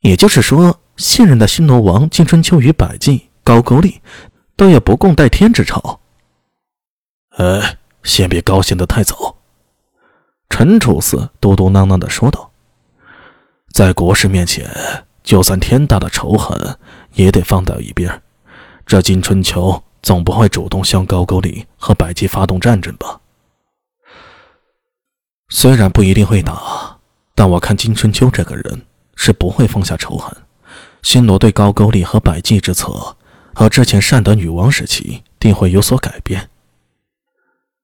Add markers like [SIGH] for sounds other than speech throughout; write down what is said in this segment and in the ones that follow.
也就是说，现任的新罗王金春秋与百济、高句丽都有不共戴天之仇。哎，先别高兴得太早。陈楚四嘟嘟囔囔地说道：“在国事面前，就算天大的仇恨也得放到一边。这金春秋总不会主动向高句丽和百济发动战争吧？虽然不一定会打，但我看金春秋这个人。”是不会放下仇恨。新罗对高句丽和百济之策，和之前善德女王时期定会有所改变。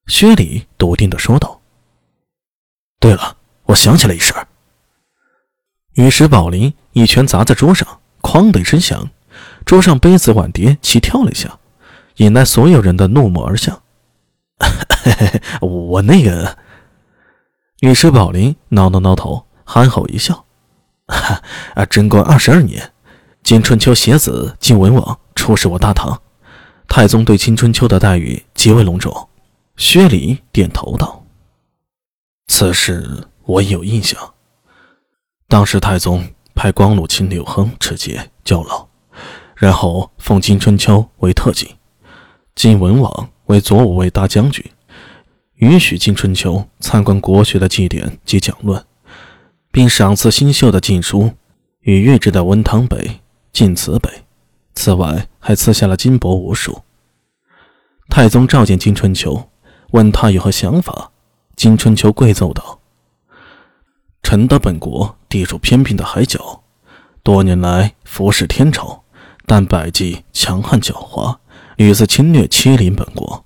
薛礼笃定地说道：“对了，我想起了一事。”玉石宝林一拳砸在桌上，哐的一声响，桌上杯子碗碟齐跳了一下，引来所有人的怒目而向。[LAUGHS] 我那个……玉石宝林挠挠挠头，憨厚一笑。哈 [LAUGHS] 啊！贞观二十二年，金春秋携子晋文王出使我大唐，太宗对金春秋的待遇极为隆重。薛礼点头道：“此事我有印象。当时太宗派光禄卿柳亨持节教老，然后封金春秋为特进，晋文王为左武卫大将军，允许金春秋参观国学的祭典及讲论。”并赏赐新绣的禁书与御制的温汤杯、晋瓷杯，此外还赐下了金帛无数。太宗召见金春秋，问他有何想法。金春秋跪奏道：“臣的本国地处偏僻的海角，多年来服侍天朝，但百济强悍狡猾，屡次侵略欺凌本国。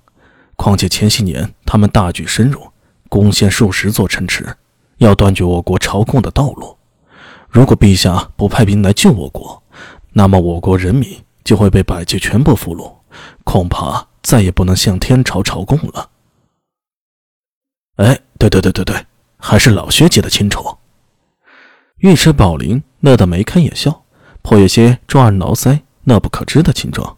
况且前些年他们大举深入，攻陷数十座城池。”要断绝我国朝贡的道路。如果陛下不派兵来救我国，那么我国人民就会被百济全部俘虏，恐怕再也不能向天朝朝贡了。哎，对对对对对，还是老薛记得清楚。尉迟宝林乐得眉开眼笑，颇有些抓耳挠腮、乐不可支的情状。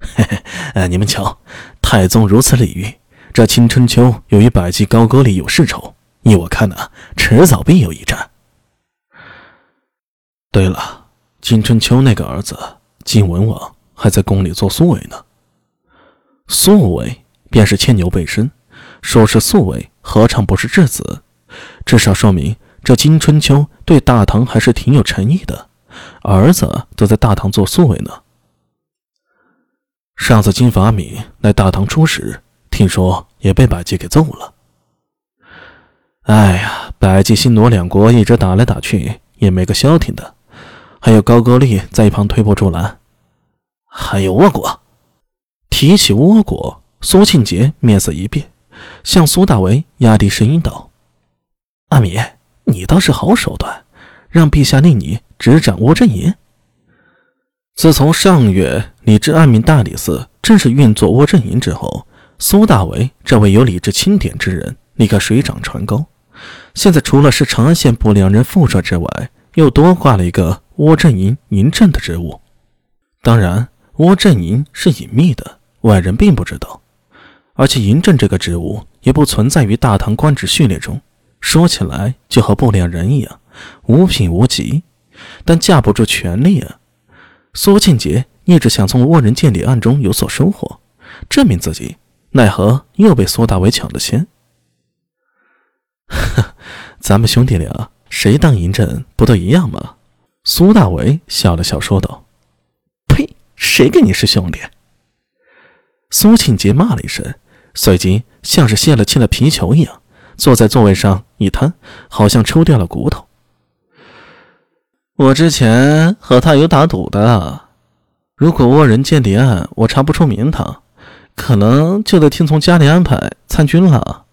嘿嘿，哎，你们瞧，太宗如此礼遇，这青春秋又与百济高句丽有世仇。依我看呢，迟早必有一战。对了，金春秋那个儿子金文王还在宫里做宿卫呢。宿卫便是牵牛背身，说是宿卫，何尝不是质子？至少说明这金春秋对大唐还是挺有诚意的。儿子都在大唐做宿卫呢。上次金法敏来大唐出使，听说也被百济给揍了。哎呀，百济新罗两国一直打来打去，也没个消停的。还有高句丽在一旁推波助澜，还有倭国。提起倭国，苏庆杰面色一变，向苏大为压低声音道：“阿米，你倒是好手段，让陛下令你执掌倭阵营。自从上月李治暗命大理寺正式运作倭阵营之后，苏大为这位有理智钦点之人，立刻水涨船高。”现在除了是长安县部两人副帅之外，又多挂了一个倭阵营营正的职务。当然，倭阵营是隐秘的，外人并不知道。而且，营正这个职务也不存在于大唐官职序列中，说起来就和部两人一样，无品无级，但架不住权力啊。苏庆杰一直想从倭人间谍案中有所收获，证明自己，奈何又被苏大伟抢了先。[LAUGHS] 咱们兄弟俩谁当嬴政不都一样吗？苏大为笑了笑说道：“呸！谁跟你是兄弟？”苏庆杰骂了一声，随即像是泄了气的皮球一样，坐在座位上一瘫，好像抽掉了骨头。我之前和他有打赌的，如果倭人间谍案我查不出名堂，可能就得听从家里安排参军了。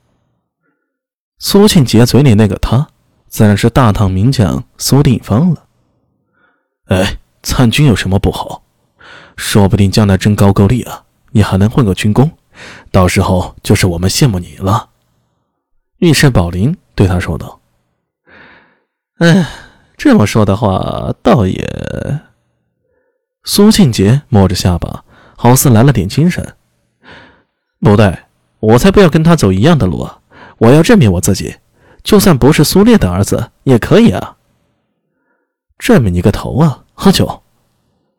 苏庆杰嘴里那个他，自然是大唐名将苏定方了。哎，参军有什么不好？说不定将来真高句丽啊，你还能混个军功，到时候就是我们羡慕你了。御膳宝林对他说道：“哎，这么说的话，倒也……”苏庆杰摸着下巴，好似来了点精神。不对，我才不要跟他走一样的路啊！我要证明我自己，就算不是苏烈的儿子也可以啊！证明你个头啊！喝酒。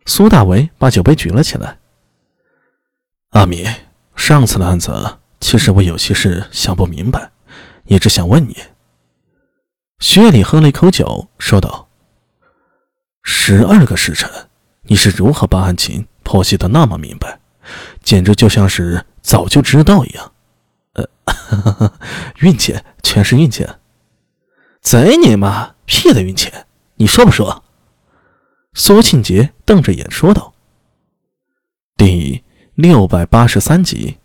苏大为把酒杯举了起来。阿米，上次的案子，其实我有些事想不明白，一直想问你。薛礼喝了一口酒，说道：“十二个时辰，你是如何把案情剖析的那么明白？简直就像是早就知道一样。”呃，[LAUGHS] 运气，全是运气。贼你妈！屁的运气！你说不说？苏庆杰瞪着眼说道：“第六百八十三集。”